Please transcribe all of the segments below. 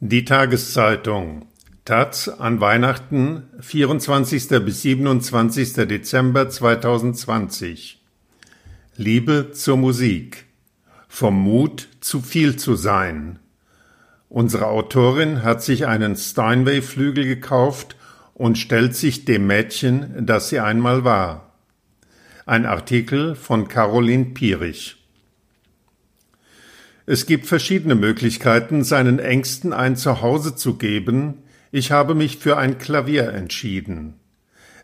Die Tageszeitung Taz an Weihnachten 24. bis 27. Dezember 2020 Liebe zur Musik Vom Mut zu viel zu sein Unsere Autorin hat sich einen Steinway-Flügel gekauft und stellt sich dem Mädchen, das sie einmal war. Ein Artikel von Caroline Pierich es gibt verschiedene Möglichkeiten, seinen Ängsten ein Zuhause zu geben. Ich habe mich für ein Klavier entschieden.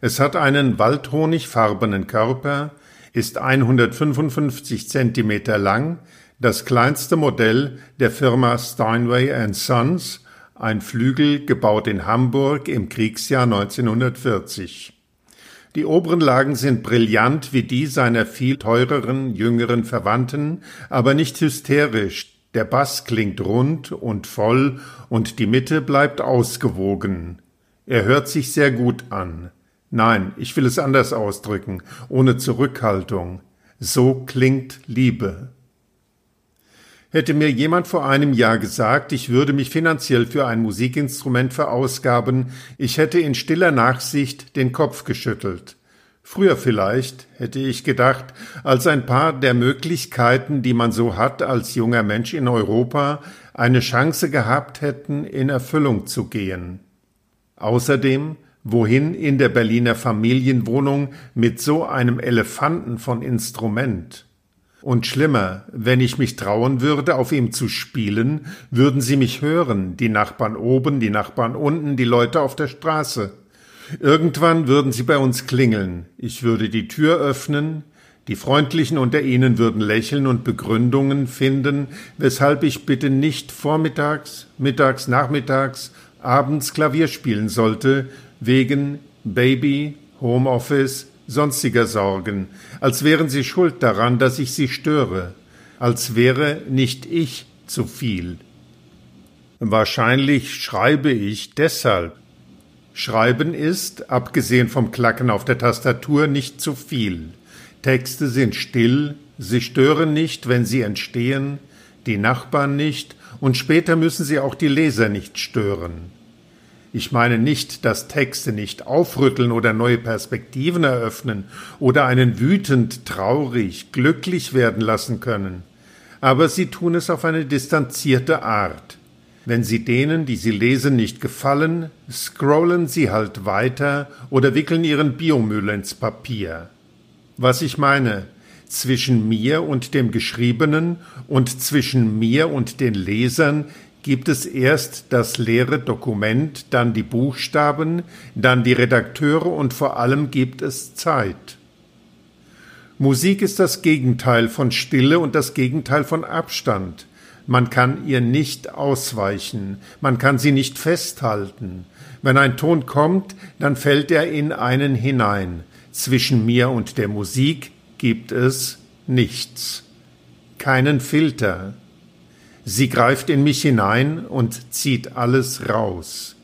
Es hat einen waldhonigfarbenen Körper, ist 155 Zentimeter lang, das kleinste Modell der Firma Steinway Sons, ein Flügel gebaut in Hamburg im Kriegsjahr 1940. Die oberen Lagen sind brillant wie die seiner viel teureren jüngeren Verwandten, aber nicht hysterisch. Der Bass klingt rund und voll und die Mitte bleibt ausgewogen. Er hört sich sehr gut an. Nein, ich will es anders ausdrücken, ohne Zurückhaltung. So klingt Liebe. Hätte mir jemand vor einem Jahr gesagt, ich würde mich finanziell für ein Musikinstrument verausgaben, ich hätte in stiller Nachsicht den Kopf geschüttelt. Früher vielleicht, hätte ich gedacht, als ein paar der Möglichkeiten, die man so hat als junger Mensch in Europa, eine Chance gehabt hätten, in Erfüllung zu gehen. Außerdem, wohin in der Berliner Familienwohnung mit so einem Elefanten von Instrument? Und schlimmer, wenn ich mich trauen würde, auf ihm zu spielen, würden sie mich hören, die Nachbarn oben, die Nachbarn unten, die Leute auf der Straße. Irgendwann würden sie bei uns klingeln, ich würde die Tür öffnen, die Freundlichen unter ihnen würden lächeln und Begründungen finden, weshalb ich bitte nicht vormittags, mittags, nachmittags, abends Klavier spielen sollte, wegen Baby, Homeoffice, sonstiger Sorgen, als wären sie schuld daran, dass ich sie störe, als wäre nicht ich zu viel. Wahrscheinlich schreibe ich deshalb. Schreiben ist, abgesehen vom Klacken auf der Tastatur, nicht zu viel. Texte sind still, sie stören nicht, wenn sie entstehen, die Nachbarn nicht, und später müssen sie auch die Leser nicht stören. Ich meine nicht, dass Texte nicht aufrütteln oder neue Perspektiven eröffnen oder einen wütend, traurig, glücklich werden lassen können, aber sie tun es auf eine distanzierte Art. Wenn sie denen, die sie lesen, nicht gefallen, scrollen sie halt weiter oder wickeln ihren Biomüll ins Papier. Was ich meine, zwischen mir und dem Geschriebenen und zwischen mir und den Lesern gibt es erst das leere Dokument, dann die Buchstaben, dann die Redakteure und vor allem gibt es Zeit. Musik ist das Gegenteil von Stille und das Gegenteil von Abstand. Man kann ihr nicht ausweichen, man kann sie nicht festhalten. Wenn ein Ton kommt, dann fällt er in einen hinein. Zwischen mir und der Musik gibt es nichts. Keinen Filter, Sie greift in mich hinein und zieht alles raus.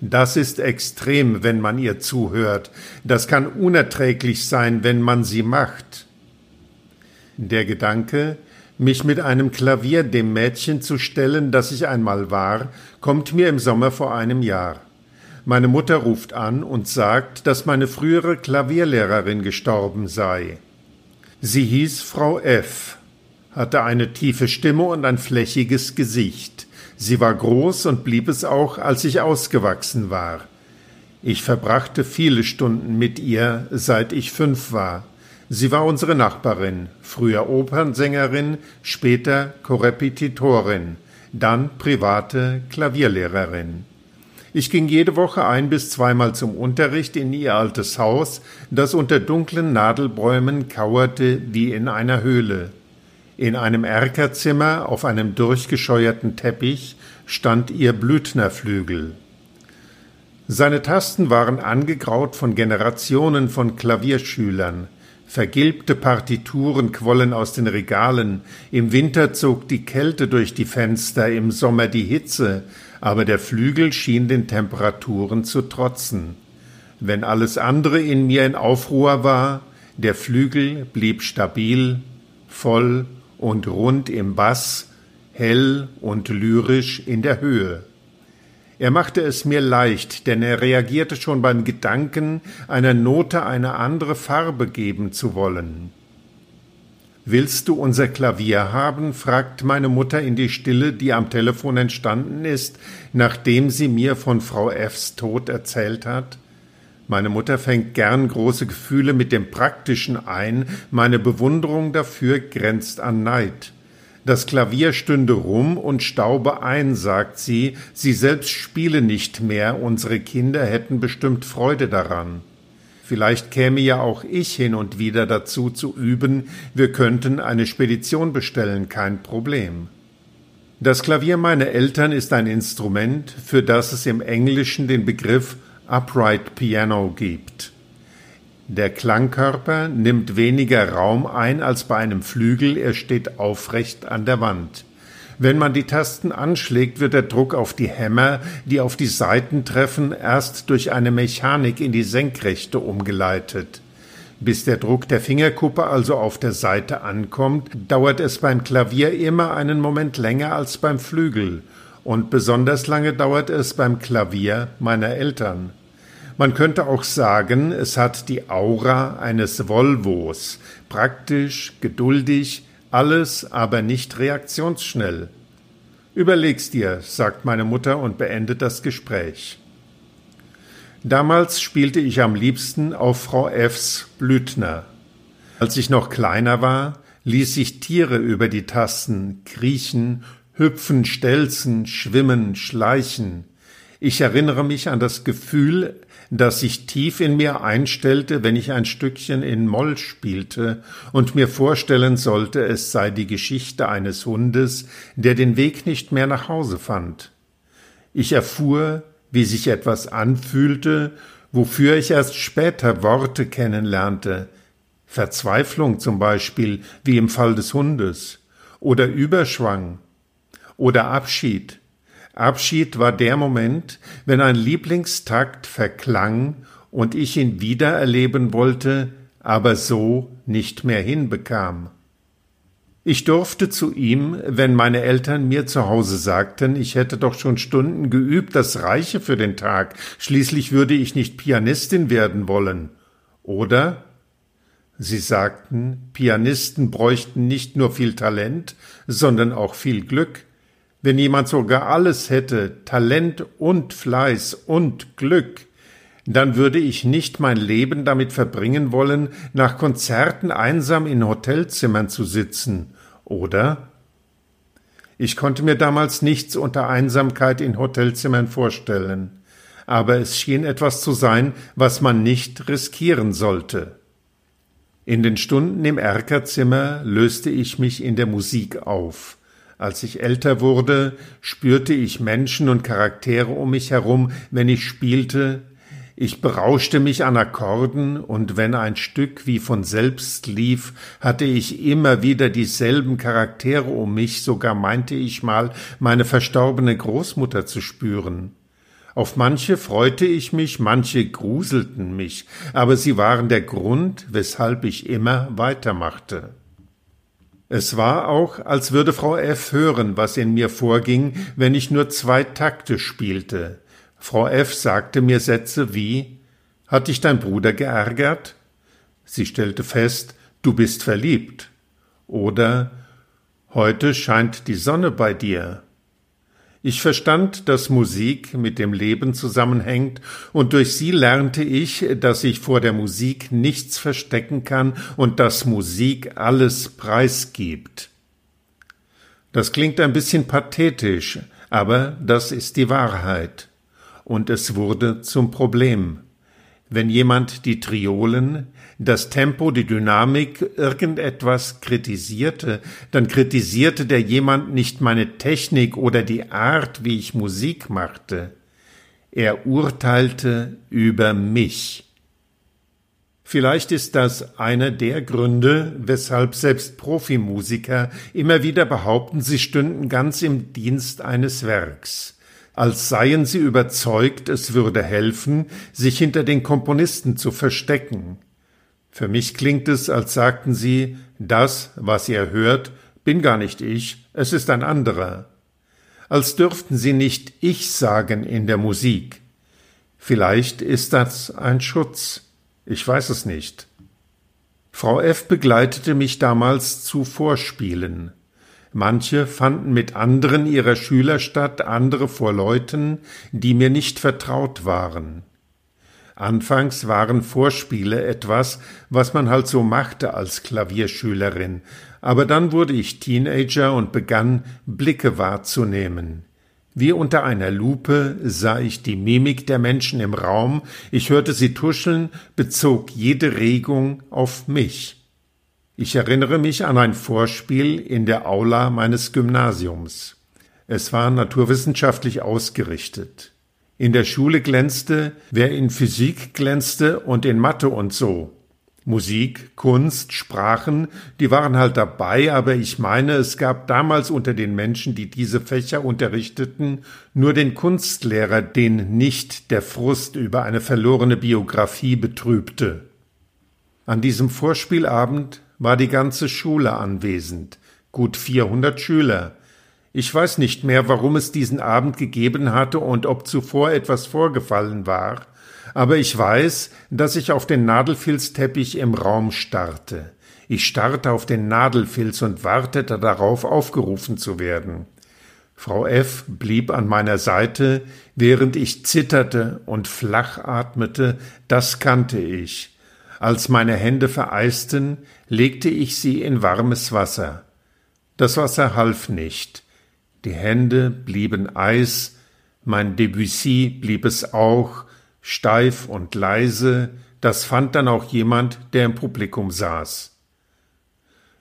Das ist extrem, wenn man ihr zuhört. Das kann unerträglich sein, wenn man sie macht. Der Gedanke, mich mit einem Klavier dem Mädchen zu stellen, das ich einmal war, kommt mir im Sommer vor einem Jahr. Meine Mutter ruft an und sagt, dass meine frühere Klavierlehrerin gestorben sei. Sie hieß Frau F hatte eine tiefe Stimme und ein flächiges Gesicht. Sie war groß und blieb es auch, als ich ausgewachsen war. Ich verbrachte viele Stunden mit ihr, seit ich fünf war. Sie war unsere Nachbarin, früher Opernsängerin, später Korrepetitorin, dann private Klavierlehrerin. Ich ging jede Woche ein bis zweimal zum Unterricht in ihr altes Haus, das unter dunklen Nadelbäumen kauerte wie in einer Höhle. In einem Erkerzimmer auf einem durchgescheuerten Teppich stand ihr Blüthnerflügel. Seine Tasten waren angegraut von Generationen von Klavierschülern. Vergilbte Partituren quollen aus den Regalen, im Winter zog die Kälte durch die Fenster, im Sommer die Hitze, aber der Flügel schien den Temperaturen zu trotzen. Wenn alles andere in mir in Aufruhr war, der Flügel blieb stabil, voll und rund im Bass, hell und lyrisch in der Höhe. Er machte es mir leicht, denn er reagierte schon beim Gedanken, einer Note eine andere Farbe geben zu wollen. Willst du unser Klavier haben? fragt meine Mutter in die Stille, die am Telefon entstanden ist, nachdem sie mir von Frau Fs Tod erzählt hat. Meine Mutter fängt gern große Gefühle mit dem Praktischen ein, meine Bewunderung dafür grenzt an Neid. Das Klavier stünde rum und staube ein, sagt sie, sie selbst spiele nicht mehr, unsere Kinder hätten bestimmt Freude daran. Vielleicht käme ja auch ich hin und wieder dazu zu üben, wir könnten eine Spedition bestellen, kein Problem. Das Klavier meiner Eltern ist ein Instrument, für das es im Englischen den Begriff Upright Piano gibt. Der Klangkörper nimmt weniger Raum ein als bei einem Flügel, er steht aufrecht an der Wand. Wenn man die Tasten anschlägt, wird der Druck auf die Hämmer, die auf die Saiten treffen, erst durch eine Mechanik in die Senkrechte umgeleitet. Bis der Druck der Fingerkuppe also auf der Saite ankommt, dauert es beim Klavier immer einen Moment länger als beim Flügel, und besonders lange dauert es beim Klavier meiner Eltern. Man könnte auch sagen, es hat die Aura eines Volvos, praktisch, geduldig, alles aber nicht reaktionsschnell. Überleg's dir, sagt meine Mutter und beendet das Gespräch. Damals spielte ich am liebsten auf Frau Fs Blüthner. Als ich noch kleiner war, ließ ich Tiere über die Tasten kriechen, hüpfen, stelzen, schwimmen, schleichen. Ich erinnere mich an das Gefühl, das sich tief in mir einstellte, wenn ich ein Stückchen in Moll spielte und mir vorstellen sollte, es sei die Geschichte eines Hundes, der den Weg nicht mehr nach Hause fand. Ich erfuhr, wie sich etwas anfühlte, wofür ich erst später Worte kennenlernte, Verzweiflung zum Beispiel, wie im Fall des Hundes, oder Überschwang, oder Abschied, Abschied war der Moment, wenn ein Lieblingstakt verklang und ich ihn wiedererleben wollte, aber so nicht mehr hinbekam. Ich durfte zu ihm, wenn meine Eltern mir zu Hause sagten, ich hätte doch schon Stunden geübt, das reiche für den Tag, schließlich würde ich nicht Pianistin werden wollen. Oder? Sie sagten, Pianisten bräuchten nicht nur viel Talent, sondern auch viel Glück. Wenn jemand sogar alles hätte, Talent und Fleiß und Glück, dann würde ich nicht mein Leben damit verbringen wollen, nach Konzerten einsam in Hotelzimmern zu sitzen, oder? Ich konnte mir damals nichts unter Einsamkeit in Hotelzimmern vorstellen, aber es schien etwas zu sein, was man nicht riskieren sollte. In den Stunden im Erkerzimmer löste ich mich in der Musik auf. Als ich älter wurde, spürte ich Menschen und Charaktere um mich herum, wenn ich spielte, ich berauschte mich an Akkorden, und wenn ein Stück wie von selbst lief, hatte ich immer wieder dieselben Charaktere um mich, sogar meinte ich mal, meine verstorbene Großmutter zu spüren. Auf manche freute ich mich, manche gruselten mich, aber sie waren der Grund, weshalb ich immer weitermachte. Es war auch, als würde Frau F. hören, was in mir vorging, wenn ich nur zwei Takte spielte. Frau F. sagte mir Sätze wie Hat dich dein Bruder geärgert? Sie stellte fest, du bist verliebt. Oder Heute scheint die Sonne bei dir. Ich verstand, dass Musik mit dem Leben zusammenhängt, und durch sie lernte ich, dass ich vor der Musik nichts verstecken kann und dass Musik alles preisgibt. Das klingt ein bisschen pathetisch, aber das ist die Wahrheit. Und es wurde zum Problem. Wenn jemand die Triolen, das Tempo, die Dynamik, irgendetwas kritisierte, dann kritisierte der jemand nicht meine Technik oder die Art, wie ich Musik machte. Er urteilte über mich. Vielleicht ist das einer der Gründe, weshalb selbst Profimusiker immer wieder behaupten, sie stünden ganz im Dienst eines Werks als seien sie überzeugt, es würde helfen, sich hinter den Komponisten zu verstecken. Für mich klingt es, als sagten sie, das, was ihr hört, bin gar nicht ich, es ist ein anderer. als dürften sie nicht ich sagen in der Musik. Vielleicht ist das ein Schutz. Ich weiß es nicht. Frau F. begleitete mich damals zu Vorspielen. Manche fanden mit anderen ihrer Schüler statt, andere vor Leuten, die mir nicht vertraut waren. Anfangs waren Vorspiele etwas, was man halt so machte als Klavierschülerin, aber dann wurde ich Teenager und begann Blicke wahrzunehmen. Wie unter einer Lupe sah ich die Mimik der Menschen im Raum, ich hörte sie tuscheln, bezog jede Regung auf mich. Ich erinnere mich an ein Vorspiel in der Aula meines Gymnasiums. Es war naturwissenschaftlich ausgerichtet. In der Schule glänzte, wer in Physik glänzte und in Mathe und so. Musik, Kunst, Sprachen, die waren halt dabei, aber ich meine, es gab damals unter den Menschen, die diese Fächer unterrichteten, nur den Kunstlehrer, den nicht der Frust über eine verlorene Biografie betrübte. An diesem Vorspielabend war die ganze Schule anwesend, gut 400 Schüler. Ich weiß nicht mehr, warum es diesen Abend gegeben hatte und ob zuvor etwas vorgefallen war, aber ich weiß, dass ich auf den Nadelfilzteppich im Raum starrte. Ich starrte auf den Nadelfilz und wartete darauf, aufgerufen zu werden. Frau F. blieb an meiner Seite, während ich zitterte und flach atmete, das kannte ich. Als meine Hände vereisten, legte ich sie in warmes Wasser. Das Wasser half nicht. Die Hände blieben Eis, mein Debussy blieb es auch, steif und leise, das fand dann auch jemand, der im Publikum saß.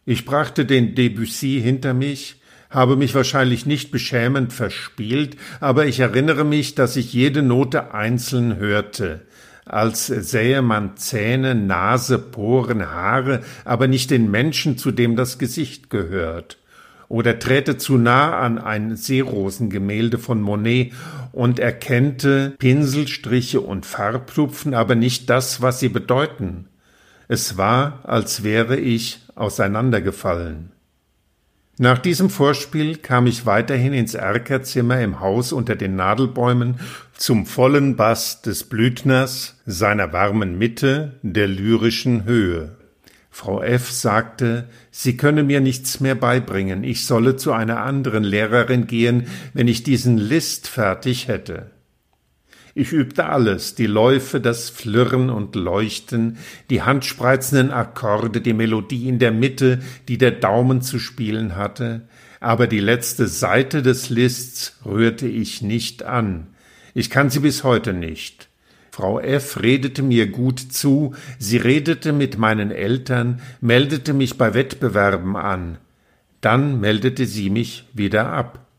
Ich brachte den Debussy hinter mich, habe mich wahrscheinlich nicht beschämend verspielt, aber ich erinnere mich, dass ich jede Note einzeln hörte, als sähe man Zähne, Nase, Poren, Haare, aber nicht den Menschen, zu dem das Gesicht gehört oder träte zu nah an ein Seerosengemälde von Monet und erkennte Pinselstriche und Farbtupfen, aber nicht das, was sie bedeuten. Es war, als wäre ich auseinandergefallen. Nach diesem Vorspiel kam ich weiterhin ins Erkerzimmer im Haus unter den Nadelbäumen zum vollen Bass des Blütners, seiner warmen Mitte, der lyrischen Höhe. Frau F. sagte, sie könne mir nichts mehr beibringen, ich solle zu einer anderen Lehrerin gehen, wenn ich diesen List fertig hätte. Ich übte alles, die Läufe, das Flirren und Leuchten, die handspreizenden Akkorde, die Melodie in der Mitte, die der Daumen zu spielen hatte, aber die letzte Seite des Lists rührte ich nicht an. Ich kann sie bis heute nicht. Frau F. redete mir gut zu, sie redete mit meinen Eltern, meldete mich bei Wettbewerben an. Dann meldete sie mich wieder ab.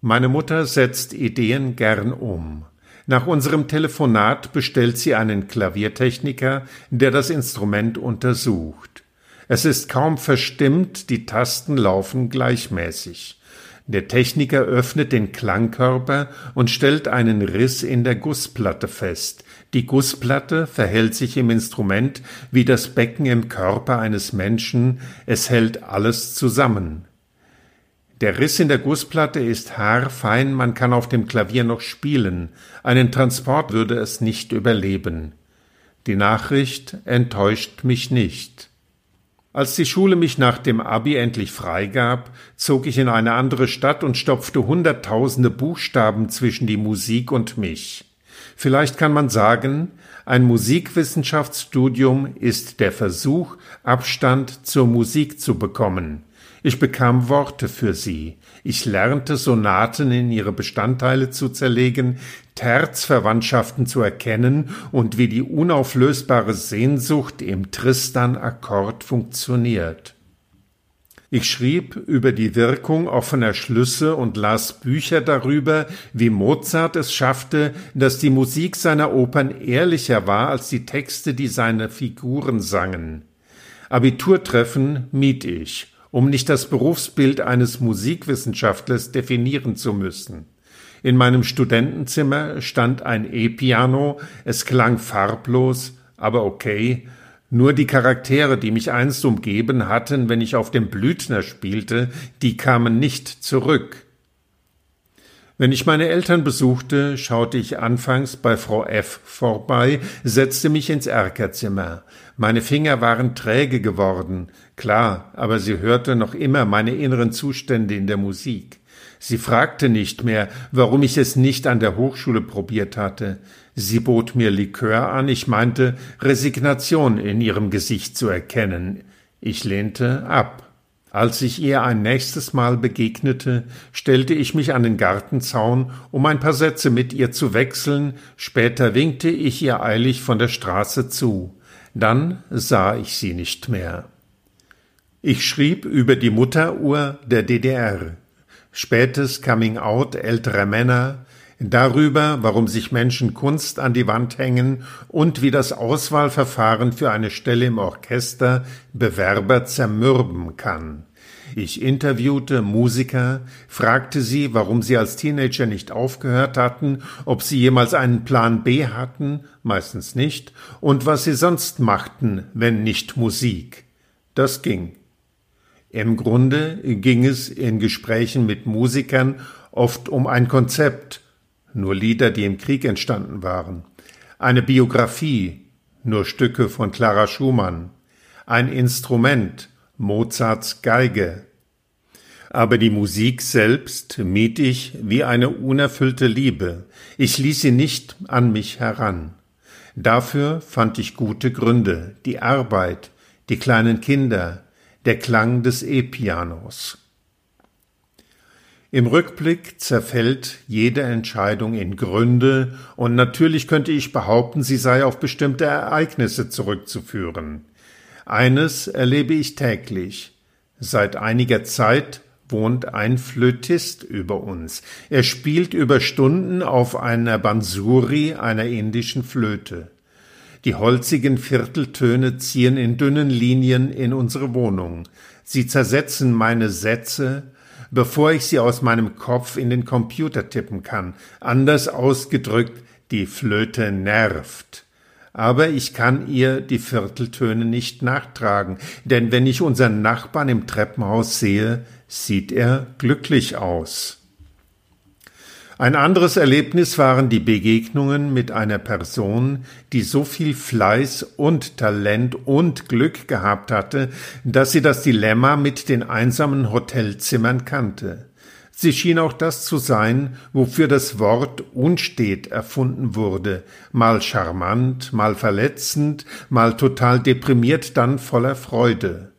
Meine Mutter setzt Ideen gern um. Nach unserem Telefonat bestellt sie einen Klaviertechniker, der das Instrument untersucht. Es ist kaum verstimmt, die Tasten laufen gleichmäßig. Der Techniker öffnet den Klangkörper und stellt einen Riss in der Gussplatte fest. Die Gussplatte verhält sich im Instrument wie das Becken im Körper eines Menschen, es hält alles zusammen. Der Riss in der Gussplatte ist haarfein, man kann auf dem Klavier noch spielen, einen Transport würde es nicht überleben. Die Nachricht enttäuscht mich nicht. Als die Schule mich nach dem Abi endlich freigab, zog ich in eine andere Stadt und stopfte hunderttausende Buchstaben zwischen die Musik und mich. Vielleicht kann man sagen, ein Musikwissenschaftsstudium ist der Versuch, Abstand zur Musik zu bekommen. Ich bekam Worte für sie. Ich lernte Sonaten in ihre Bestandteile zu zerlegen, Terzverwandtschaften zu erkennen und wie die unauflösbare Sehnsucht im Tristan-Akkord funktioniert. Ich schrieb über die Wirkung offener Schlüsse und las Bücher darüber, wie Mozart es schaffte, dass die Musik seiner Opern ehrlicher war als die Texte, die seine Figuren sangen. Abiturtreffen mied ich um nicht das Berufsbild eines Musikwissenschaftlers definieren zu müssen. In meinem Studentenzimmer stand ein E-Piano, es klang farblos, aber okay, nur die Charaktere, die mich einst umgeben hatten, wenn ich auf dem Blüthner spielte, die kamen nicht zurück. Wenn ich meine Eltern besuchte, schaute ich anfangs bei Frau F. vorbei, setzte mich ins Erkerzimmer. Meine Finger waren träge geworden, klar, aber sie hörte noch immer meine inneren Zustände in der Musik. Sie fragte nicht mehr, warum ich es nicht an der Hochschule probiert hatte. Sie bot mir Likör an, ich meinte, Resignation in ihrem Gesicht zu erkennen. Ich lehnte ab. Als ich ihr ein nächstes Mal begegnete, stellte ich mich an den Gartenzaun, um ein paar Sätze mit ihr zu wechseln, später winkte ich ihr eilig von der Straße zu. Dann sah ich sie nicht mehr. Ich schrieb über die Mutteruhr der DDR, spätes Coming Out älterer Männer, darüber, warum sich Menschen Kunst an die Wand hängen und wie das Auswahlverfahren für eine Stelle im Orchester Bewerber zermürben kann. Ich interviewte Musiker, fragte sie, warum sie als Teenager nicht aufgehört hatten, ob sie jemals einen Plan B hatten, meistens nicht, und was sie sonst machten, wenn nicht Musik. Das ging. Im Grunde ging es in Gesprächen mit Musikern oft um ein Konzept, nur Lieder, die im Krieg entstanden waren, eine Biografie, nur Stücke von Clara Schumann, ein Instrument, Mozarts Geige. Aber die Musik selbst mied ich wie eine unerfüllte Liebe, ich ließ sie nicht an mich heran. Dafür fand ich gute Gründe, die Arbeit, die kleinen Kinder, der Klang des E-Pianos. Im Rückblick zerfällt jede Entscheidung in Gründe, und natürlich könnte ich behaupten, sie sei auf bestimmte Ereignisse zurückzuführen. Eines erlebe ich täglich. Seit einiger Zeit wohnt ein Flötist über uns. Er spielt über Stunden auf einer Bansuri, einer indischen Flöte. Die holzigen Vierteltöne ziehen in dünnen Linien in unsere Wohnung. Sie zersetzen meine Sätze, bevor ich sie aus meinem Kopf in den Computer tippen kann. Anders ausgedrückt, die Flöte nervt. Aber ich kann ihr die Vierteltöne nicht nachtragen, denn wenn ich unseren Nachbarn im Treppenhaus sehe, sieht er glücklich aus. Ein anderes Erlebnis waren die Begegnungen mit einer Person, die so viel Fleiß und Talent und Glück gehabt hatte, dass sie das Dilemma mit den einsamen Hotelzimmern kannte. Sie schien auch das zu sein, wofür das Wort unstet erfunden wurde, mal charmant, mal verletzend, mal total deprimiert, dann voller Freude.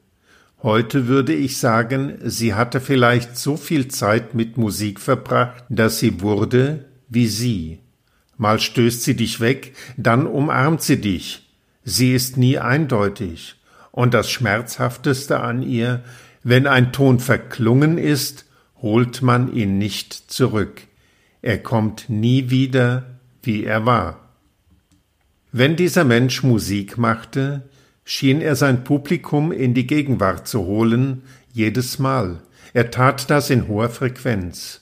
Heute würde ich sagen, sie hatte vielleicht so viel Zeit mit Musik verbracht, dass sie wurde wie sie. Mal stößt sie dich weg, dann umarmt sie dich. Sie ist nie eindeutig. Und das Schmerzhafteste an ihr, wenn ein Ton verklungen ist, holt man ihn nicht zurück. Er kommt nie wieder, wie er war. Wenn dieser Mensch Musik machte, schien er sein Publikum in die Gegenwart zu holen, jedes Mal. Er tat das in hoher Frequenz.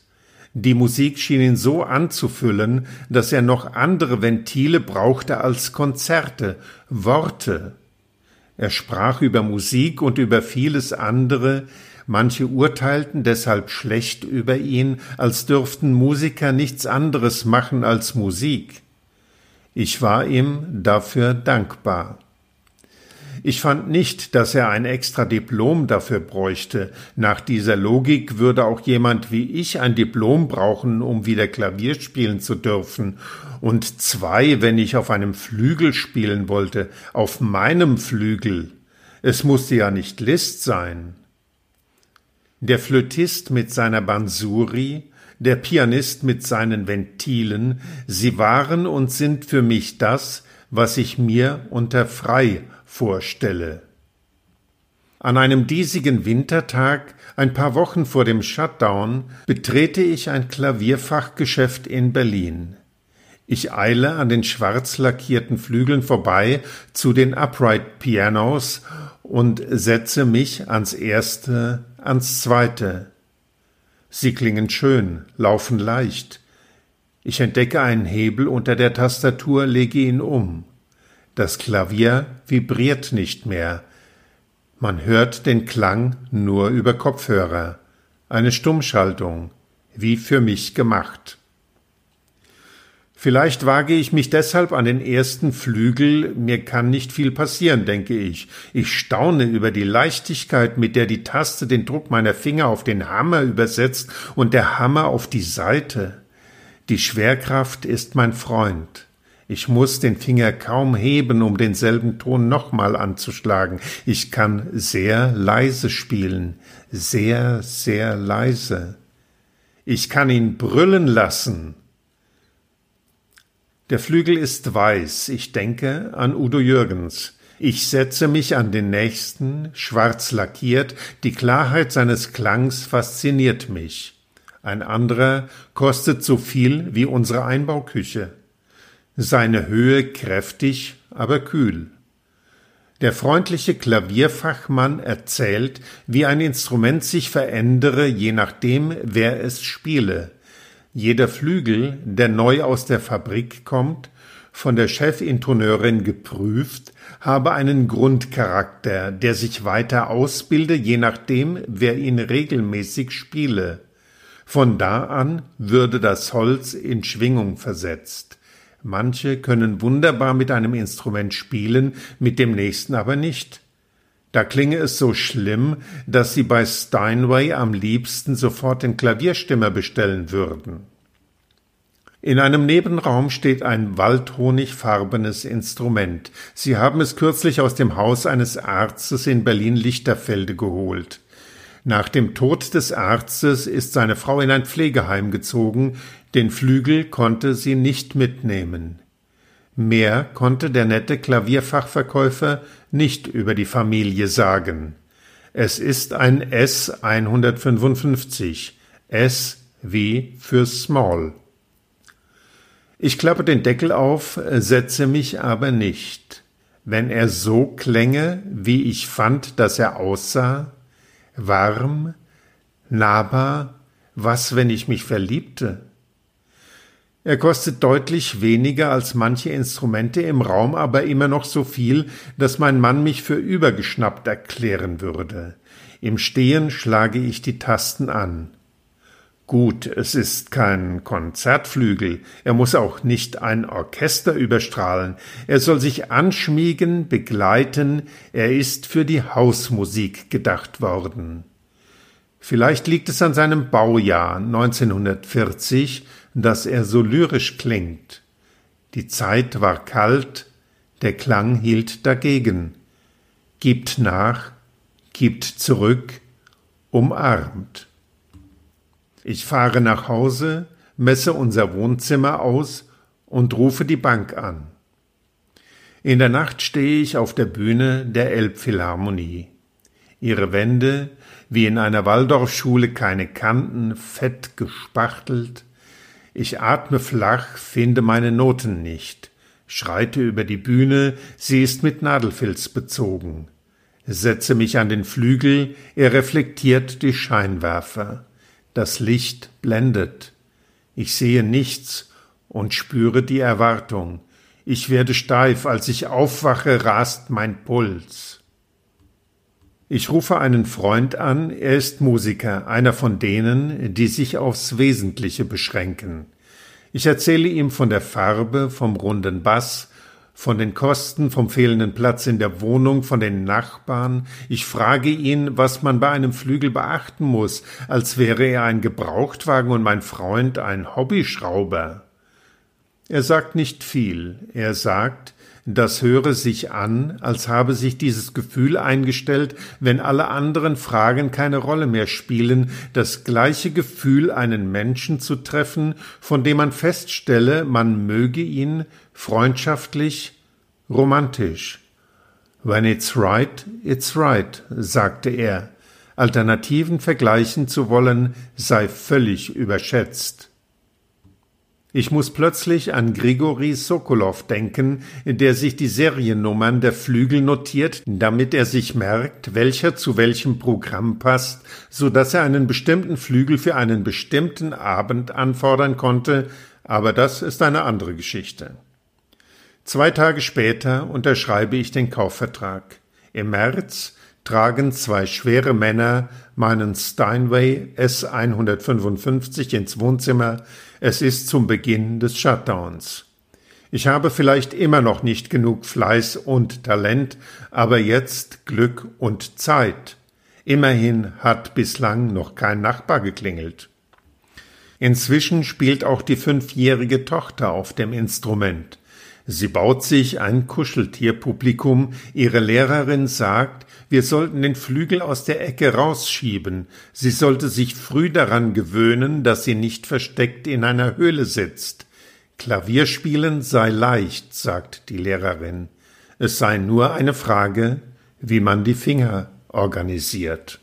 Die Musik schien ihn so anzufüllen, dass er noch andere Ventile brauchte als Konzerte, Worte. Er sprach über Musik und über vieles andere, manche urteilten deshalb schlecht über ihn, als dürften Musiker nichts anderes machen als Musik. Ich war ihm dafür dankbar. Ich fand nicht, dass er ein extra Diplom dafür bräuchte. Nach dieser Logik würde auch jemand wie ich ein Diplom brauchen, um wieder Klavier spielen zu dürfen. Und zwei, wenn ich auf einem Flügel spielen wollte, auf meinem Flügel. Es musste ja nicht List sein. Der Flötist mit seiner Bansuri, der Pianist mit seinen Ventilen, sie waren und sind für mich das, was ich mir unter frei vorstelle. An einem diesigen Wintertag, ein paar Wochen vor dem Shutdown, betrete ich ein Klavierfachgeschäft in Berlin. Ich eile an den schwarz lackierten Flügeln vorbei zu den Upright Pianos und setze mich ans erste, ans zweite. Sie klingen schön, laufen leicht. Ich entdecke einen Hebel unter der Tastatur, lege ihn um. Das Klavier vibriert nicht mehr. Man hört den Klang nur über Kopfhörer. Eine Stummschaltung. wie für mich gemacht. Vielleicht wage ich mich deshalb an den ersten Flügel, mir kann nicht viel passieren, denke ich. Ich staune über die Leichtigkeit, mit der die Taste den Druck meiner Finger auf den Hammer übersetzt und der Hammer auf die Saite. Die Schwerkraft ist mein Freund. Ich muss den Finger kaum heben, um denselben Ton nochmal anzuschlagen. Ich kann sehr leise spielen, sehr, sehr leise. Ich kann ihn brüllen lassen, der Flügel ist weiß, ich denke an Udo Jürgens. Ich setze mich an den nächsten, schwarz lackiert, die Klarheit seines Klangs fasziniert mich. Ein anderer kostet so viel wie unsere Einbauküche. Seine Höhe kräftig, aber kühl. Der freundliche Klavierfachmann erzählt, wie ein Instrument sich verändere, je nachdem, wer es spiele. Jeder Flügel, der neu aus der Fabrik kommt, von der Chefintoneurin geprüft, habe einen Grundcharakter, der sich weiter ausbilde, je nachdem, wer ihn regelmäßig spiele. Von da an würde das Holz in Schwingung versetzt. Manche können wunderbar mit einem Instrument spielen, mit dem nächsten aber nicht. Da klinge es so schlimm, dass sie bei Steinway am liebsten sofort den Klavierstimmer bestellen würden. In einem Nebenraum steht ein waldhonigfarbenes Instrument. Sie haben es kürzlich aus dem Haus eines Arztes in Berlin-Lichterfelde geholt. Nach dem Tod des Arztes ist seine Frau in ein Pflegeheim gezogen, den Flügel konnte sie nicht mitnehmen. Mehr konnte der nette Klavierfachverkäufer nicht über die Familie sagen. Es ist ein S 155, S wie für Small. Ich klappe den Deckel auf, setze mich aber nicht. Wenn er so klänge, wie ich fand, dass er aussah, warm, nahbar, was, wenn ich mich verliebte? Er kostet deutlich weniger als manche Instrumente im Raum, aber immer noch so viel, dass mein Mann mich für übergeschnappt erklären würde. Im Stehen schlage ich die Tasten an. Gut, es ist kein Konzertflügel, er muss auch nicht ein Orchester überstrahlen, er soll sich anschmiegen, begleiten, er ist für die Hausmusik gedacht worden. Vielleicht liegt es an seinem Baujahr 1940, dass er so lyrisch klingt. Die Zeit war kalt, der Klang hielt dagegen. Gibt nach, gibt zurück, umarmt. Ich fahre nach Hause, messe unser Wohnzimmer aus und rufe die Bank an. In der Nacht stehe ich auf der Bühne der Elbphilharmonie. Ihre Wände, wie in einer Waldorfschule keine Kanten, fett gespachtelt, ich atme flach, finde meine Noten nicht, schreite über die Bühne, sie ist mit Nadelfilz bezogen. Setze mich an den Flügel, er reflektiert die Scheinwerfer. Das Licht blendet. Ich sehe nichts und spüre die Erwartung. Ich werde steif, als ich aufwache, rast mein Puls. Ich rufe einen Freund an, er ist Musiker, einer von denen, die sich aufs Wesentliche beschränken. Ich erzähle ihm von der Farbe, vom runden Bass, von den Kosten, vom fehlenden Platz in der Wohnung, von den Nachbarn. Ich frage ihn, was man bei einem Flügel beachten muss, als wäre er ein Gebrauchtwagen und mein Freund ein Hobbyschrauber. Er sagt nicht viel. Er sagt, das höre sich an, als habe sich dieses Gefühl eingestellt, wenn alle anderen Fragen keine Rolle mehr spielen, das gleiche Gefühl, einen Menschen zu treffen, von dem man feststelle, man möge ihn freundschaftlich, romantisch. When it's right, it's right, sagte er. Alternativen vergleichen zu wollen, sei völlig überschätzt. Ich muss plötzlich an Grigori Sokolow denken, der sich die Seriennummern der Flügel notiert, damit er sich merkt, welcher zu welchem Programm passt, so dass er einen bestimmten Flügel für einen bestimmten Abend anfordern konnte, aber das ist eine andere Geschichte. Zwei Tage später unterschreibe ich den Kaufvertrag. Im März tragen zwei schwere Männer meinen Steinway S155 ins Wohnzimmer. Es ist zum Beginn des Shutdowns. Ich habe vielleicht immer noch nicht genug Fleiß und Talent, aber jetzt Glück und Zeit. Immerhin hat bislang noch kein Nachbar geklingelt. Inzwischen spielt auch die fünfjährige Tochter auf dem Instrument. Sie baut sich ein Kuscheltierpublikum. Ihre Lehrerin sagt, wir sollten den Flügel aus der Ecke rausschieben. Sie sollte sich früh daran gewöhnen, dass sie nicht versteckt in einer Höhle sitzt. Klavierspielen sei leicht, sagt die Lehrerin. Es sei nur eine Frage, wie man die Finger organisiert.